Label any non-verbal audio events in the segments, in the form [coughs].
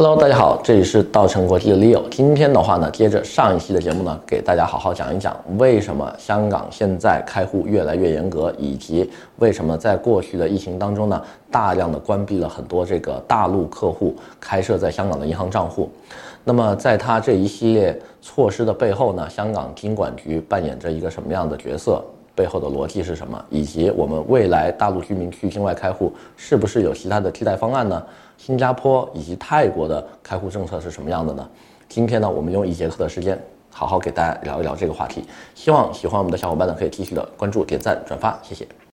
Hello，大家好，这里是稻城国际的 Leo。今天的话呢，接着上一期的节目呢，给大家好好讲一讲为什么香港现在开户越来越严格，以及为什么在过去的疫情当中呢，大量的关闭了很多这个大陆客户开设在香港的银行账户。那么在他这一系列措施的背后呢，香港金管局扮演着一个什么样的角色？背后的逻辑是什么？以及我们未来大陆居民去境外开户，是不是有其他的替代方案呢？新加坡以及泰国的开户政策是什么样的呢？今天呢，我们用一节课的时间，好好给大家聊一聊这个话题。希望喜欢我们的小伙伴呢，可以继续的关注、点赞、转发，谢谢。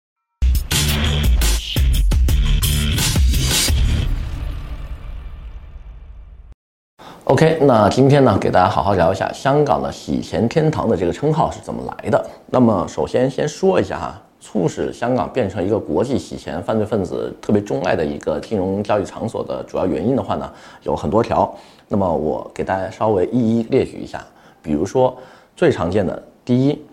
OK，那今天呢，给大家好好聊一下香港的洗钱天堂的这个称号是怎么来的。那么，首先先说一下哈，促使香港变成一个国际洗钱犯罪分子特别钟爱的一个金融交易场所的主要原因的话呢，有很多条。那么我给大家稍微一一列举一下，比如说最常见的，第一，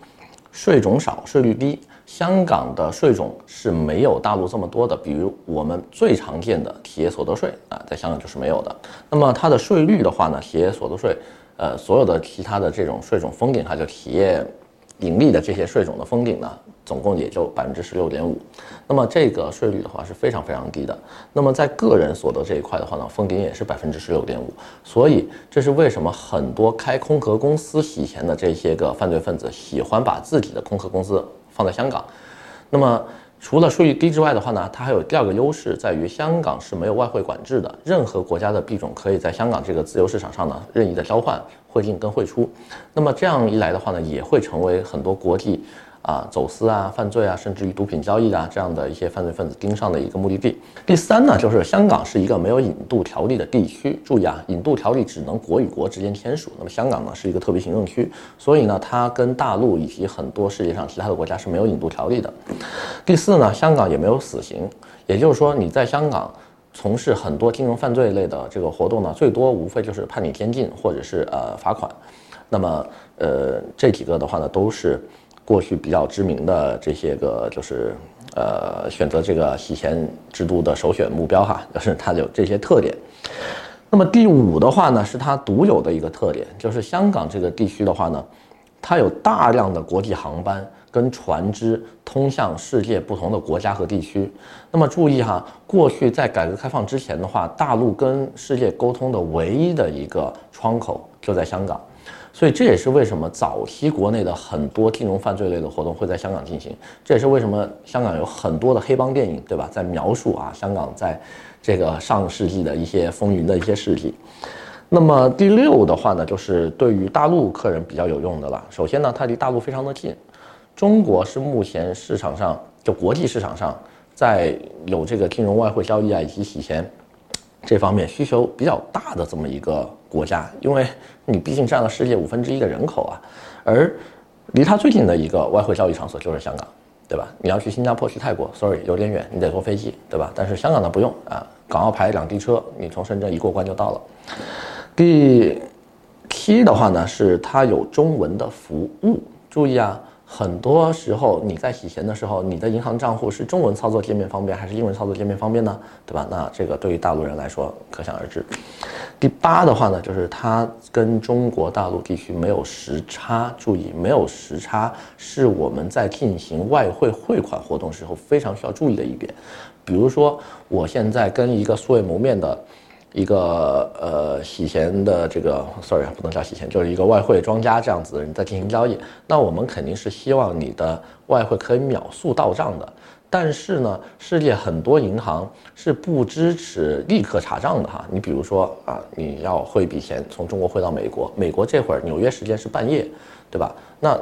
税种少，税率低。香港的税种是没有大陆这么多的，比如我们最常见的企业所得税啊，在香港就是没有的。那么它的税率的话呢，企业所得税，呃，所有的其他的这种税种封顶，哈，就企业盈利的这些税种的封顶呢，总共也就百分之十六点五。那么这个税率的话是非常非常低的。那么在个人所得这一块的话呢，封顶也是百分之十六点五。所以这是为什么很多开空壳公司洗钱的这些个犯罪分子喜欢把自己的空壳公司。放在香港，那么除了税率低之外的话呢，它还有第二个优势，在于香港是没有外汇管制的，任何国家的币种可以在香港这个自由市场上呢任意的交换汇进跟汇出，那么这样一来的话呢，也会成为很多国际。啊，走私啊，犯罪啊，甚至于毒品交易啊，这样的一些犯罪分子盯上的一个目的地。第三呢，就是香港是一个没有引渡条例的地区。注意啊，引渡条例只能国与国之间签署。那么香港呢，是一个特别行政区，所以呢，它跟大陆以及很多世界上其他的国家是没有引渡条例的。第四呢，香港也没有死刑，也就是说你在香港从事很多金融犯罪类的这个活动呢，最多无非就是判你监禁或者是呃罚款。那么呃这几个的话呢，都是。过去比较知名的这些个就是，呃，选择这个洗钱制度的首选目标哈，[laughs] 就是它有这些特点。那么第五的话呢，是它独有的一个特点，就是香港这个地区的话呢，它有大量的国际航班跟船只通向世界不同的国家和地区。那么注意哈，过去在改革开放之前的话，大陆跟世界沟通的唯一的一个窗口就在香港。所以这也是为什么早期国内的很多金融犯罪类的活动会在香港进行。这也是为什么香港有很多的黑帮电影，对吧？在描述啊，香港在这个上世纪的一些风云的一些事迹。那么第六的话呢，就是对于大陆客人比较有用的了。首先呢，它离大陆非常的近。中国是目前市场上就国际市场上在有这个金融外汇交易啊以及洗钱这方面需求比较大的这么一个。国家，因为你毕竟占了世界五分之一的人口啊，而离它最近的一个外汇交易场所就是香港，对吧？你要去新加坡、去泰国，sorry，有点远，你得坐飞机，对吧？但是香港呢不用啊，港澳牌两地车，你从深圳一过关就到了。第七的话呢，是它有中文的服务，注意啊。很多时候你在洗钱的时候，你的银行账户是中文操作界面方便还是英文操作界面方便呢？对吧？那这个对于大陆人来说可想而知。第八的话呢，就是它跟中国大陆地区没有时差。注意，没有时差是我们在进行外汇汇款活动时候非常需要注意的一点。比如说，我现在跟一个素未谋面的。一个呃洗钱的这个，sorry 不能叫洗钱，就是一个外汇庄家这样子的人在进行交易，那我们肯定是希望你的外汇可以秒速到账的。但是呢，世界很多银行是不支持立刻查账的哈。你比如说啊，你要汇一笔钱从中国汇到美国，美国这会儿纽约时间是半夜，对吧？那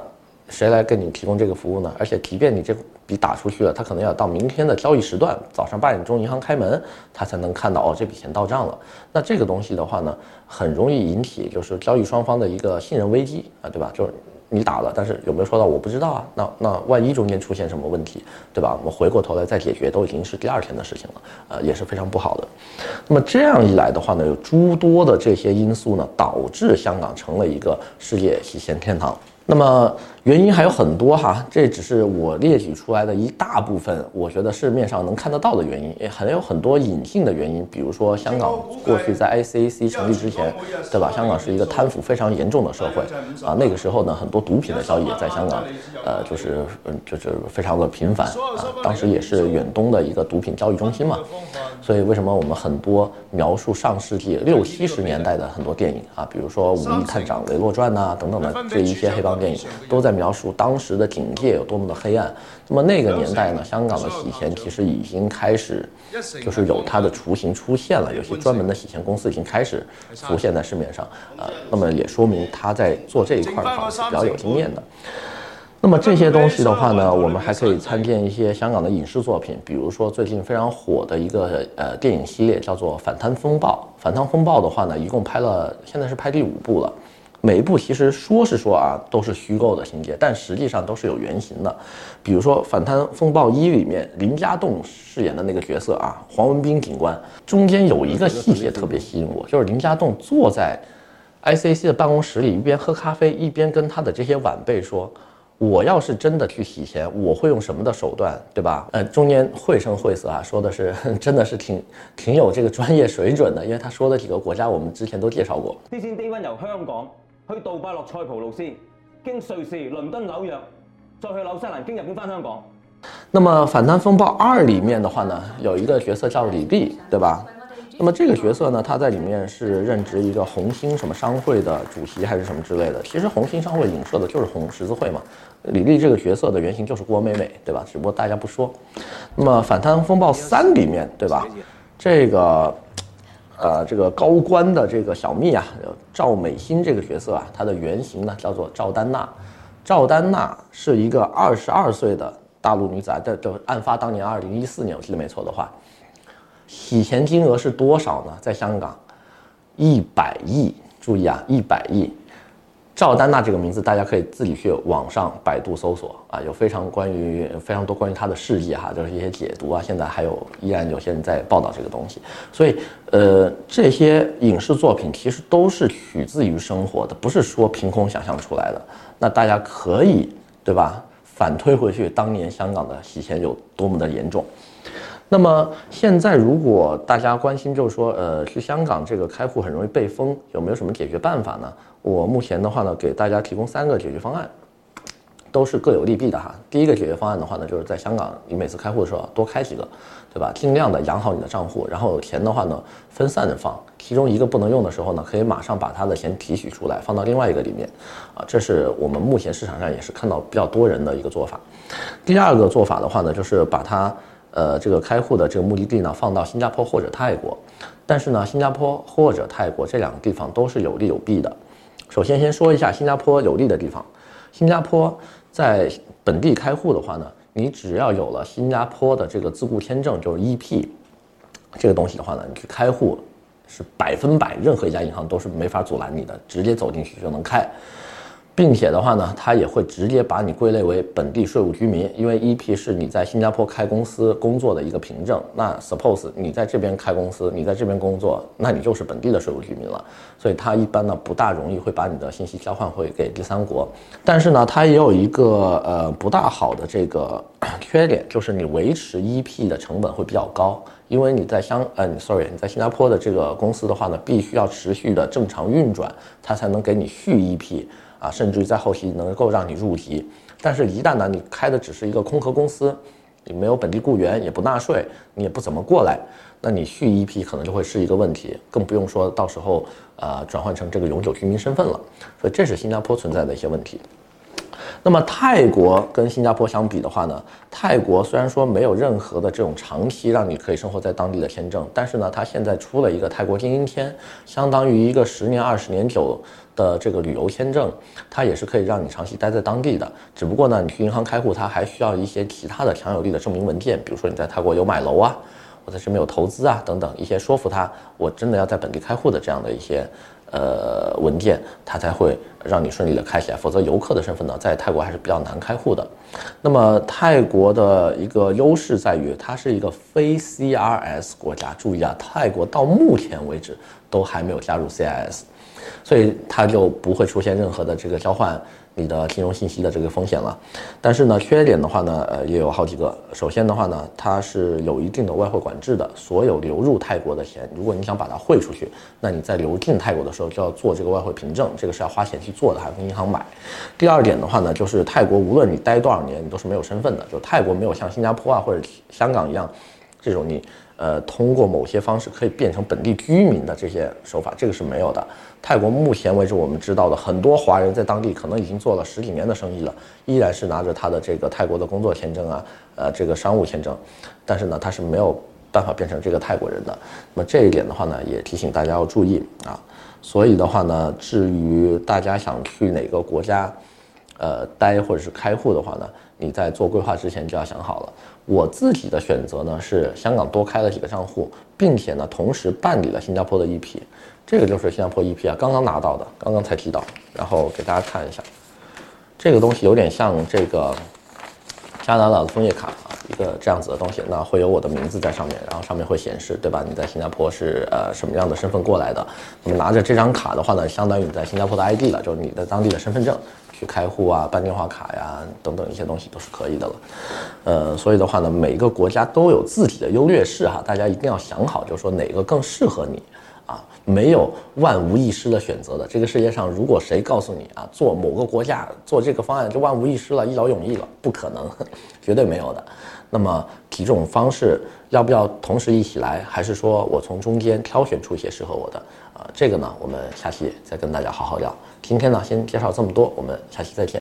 谁来给你提供这个服务呢？而且即便你这笔打出去了，他可能要到明天的交易时段，早上八点钟银行开门，他才能看到哦，这笔钱到账了。那这个东西的话呢，很容易引起就是交易双方的一个信任危机啊，对吧？就是你打了，但是有没有收到我不知道啊。那那万一中间出现什么问题，对吧？我们回过头来再解决，都已经是第二天的事情了，呃，也是非常不好的。那么这样一来的话呢，有诸多的这些因素呢，导致香港成了一个世界洗钱天堂。那么原因还有很多哈，这只是我列举出来的一大部分，我觉得市面上能看得到的原因，也还有很多隐性的原因，比如说香港过去在 ICAC 成立之前，对吧？香港是一个贪腐非常严重的社会啊，那个时候呢，很多毒品的交易也在香港，呃，就是嗯，就是非常的频繁啊，当时也是远东的一个毒品交易中心嘛，所以为什么我们很多描述上世纪六七十年代的很多电影啊，比如说《武义探长雷洛传》呐等等的这一些黑帮电影，都在描述当时的警界有多么的黑暗。那么那个年代呢，香港的洗钱其实已经开始，就是有它的雏形出现了，有些专门的洗钱公司已经开始浮现在市面上呃。那么也说明他在做这一块的话是比较有经验的。那么这些东西的话呢，我们还可以参见一些香港的影视作品，比如说最近非常火的一个呃电影系列，叫做《反贪风暴》。《反贪风暴》的话呢，一共拍了，现在是拍第五部了。每一部其实说是说啊，都是虚构的情节，但实际上都是有原型的。比如说《反贪风暴一》里面，林家栋饰演的那个角色啊，黄文斌警官，中间有一个细节特别吸引我，就是林家栋坐在 ICAC 的办公室里，一边喝咖啡，一边跟他的这些晚辈说。我要是真的去洗钱，我会用什么的手段，对吧？呃，中间绘声绘色啊，说的是真的是挺挺有这个专业水准的，因为他说的几个国家我们之前都介绍过。啲钱 day one 由香港去杜拜落塞浦路斯，经瑞士、伦敦、纽约，再去纽西兰，经日本翻香港。那么《反贪风暴二》里面的话呢，有一个角色叫李丽，对吧？那么这个角色呢，他在里面是任职一个红星什么商会的主席还是什么之类的。其实红星商会影射的就是红十字会嘛。李丽这个角色的原型就是郭美美，对吧？只不过大家不说。那么《反贪风暴三》里面，对吧？这个，呃，这个高官的这个小蜜啊，赵美心这个角色啊，她的原型呢叫做赵丹娜。赵丹娜是一个二十二岁的大陆女子啊，这这案发当年二零一四年，我记得没错的话。洗钱金额是多少呢？在香港，一百亿。注意啊，一百亿。赵丹娜这个名字，大家可以自己去网上百度搜索啊，有非常关于非常多关于她的事迹哈，就是一些解读啊。现在还有依然有些人在报道这个东西，所以呃，这些影视作品其实都是取自于生活的，不是说凭空想象出来的。那大家可以对吧？反推回去，当年香港的洗钱有多么的严重。那么现在，如果大家关心，就是说，呃，去香港这个开户很容易被封，有没有什么解决办法呢？我目前的话呢，给大家提供三个解决方案，都是各有利弊的哈。第一个解决方案的话呢，就是在香港，你每次开户的时候多开几个，对吧？尽量的养好你的账户，然后钱的话呢，分散的放，其中一个不能用的时候呢，可以马上把他的钱提取出来，放到另外一个里面，啊，这是我们目前市场上也是看到比较多人的一个做法。第二个做法的话呢，就是把它。呃，这个开户的这个目的地呢，放到新加坡或者泰国，但是呢，新加坡或者泰国这两个地方都是有利有弊的。首先，先说一下新加坡有利的地方。新加坡在本地开户的话呢，你只要有了新加坡的这个自雇签证，就是 EP 这个东西的话呢，你去开户是百分百，任何一家银行都是没法阻拦你的，直接走进去就能开。并且的话呢，它也会直接把你归类为本地税务居民，因为 EP 是你在新加坡开公司工作的一个凭证。那 suppose 你在这边开公司，你在这边工作，那你就是本地的税务居民了。所以它一般呢不大容易会把你的信息交换回给第三国。但是呢，它也有一个呃不大好的这个 [coughs] 缺点，就是你维持 EP 的成本会比较高，因为你在香呃 sorry 你在新加坡的这个公司的话呢，必须要持续的正常运转，它才能给你续 EP。啊，甚至于在后期能够让你入籍，但是，一旦呢，你开的只是一个空壳公司，你没有本地雇员，也不纳税，你也不怎么过来，那你续 EP 可能就会是一个问题，更不用说到时候呃转换成这个永久居民身份了。所以，这是新加坡存在的一些问题。那么，泰国跟新加坡相比的话呢，泰国虽然说没有任何的这种长期让你可以生活在当地的签证，但是呢，它现在出了一个泰国精英签，相当于一个十年、二十年久。的这个旅游签证，它也是可以让你长期待在当地的。只不过呢，你去银行开户，它还需要一些其他的强有力的证明文件，比如说你在泰国有买楼啊，我在这边有投资啊等等一些说服他我真的要在本地开户的这样的一些呃文件，它才会让你顺利的开起来。否则游客的身份呢，在泰国还是比较难开户的。那么泰国的一个优势在于，它是一个非 C R S 国家。注意啊，泰国到目前为止都还没有加入 CIS。所以它就不会出现任何的这个交换你的金融信息的这个风险了，但是呢，缺点的话呢，呃，也有好几个。首先的话呢，它是有一定的外汇管制的，所有流入泰国的钱，如果你想把它汇出去，那你在流进泰国的时候就要做这个外汇凭证，这个是要花钱去做的，还要跟银行买。第二点的话呢，就是泰国无论你待多少年，你都是没有身份的，就泰国没有像新加坡啊或者香港一样，这种你。呃，通过某些方式可以变成本地居民的这些手法，这个是没有的。泰国目前为止我们知道的很多华人在当地可能已经做了十几年的生意了，依然是拿着他的这个泰国的工作签证啊，呃，这个商务签证，但是呢，他是没有办法变成这个泰国人的。那么这一点的话呢，也提醒大家要注意啊。所以的话呢，至于大家想去哪个国家，呃，待或者是开户的话呢，你在做规划之前就要想好了。我自己的选择呢是香港多开了几个账户，并且呢同时办理了新加坡的 EP，这个就是新加坡 EP 啊，刚刚拿到的，刚刚才提到，然后给大家看一下，这个东西有点像这个加拿大的枫叶卡啊，一个这样子的东西，那会有我的名字在上面，然后上面会显示，对吧？你在新加坡是呃什么样的身份过来的？那么拿着这张卡的话呢，相当于你在新加坡的 ID 了，就是你的当地的身份证。去开户啊，办电话卡呀，等等一些东西都是可以的了。呃，所以的话呢，每一个国家都有自己的优劣势哈，大家一定要想好，就是说哪个更适合你啊，没有万无一失的选择的。这个世界上，如果谁告诉你啊，做某个国家做这个方案就万无一失了，一劳永逸了，不可能，[laughs] 绝对没有的。那么几种方式要不要同时一起来，还是说我从中间挑选出一些适合我的？呃，这个呢，我们下期再跟大家好好聊。今天呢，先介绍这么多，我们下期再见。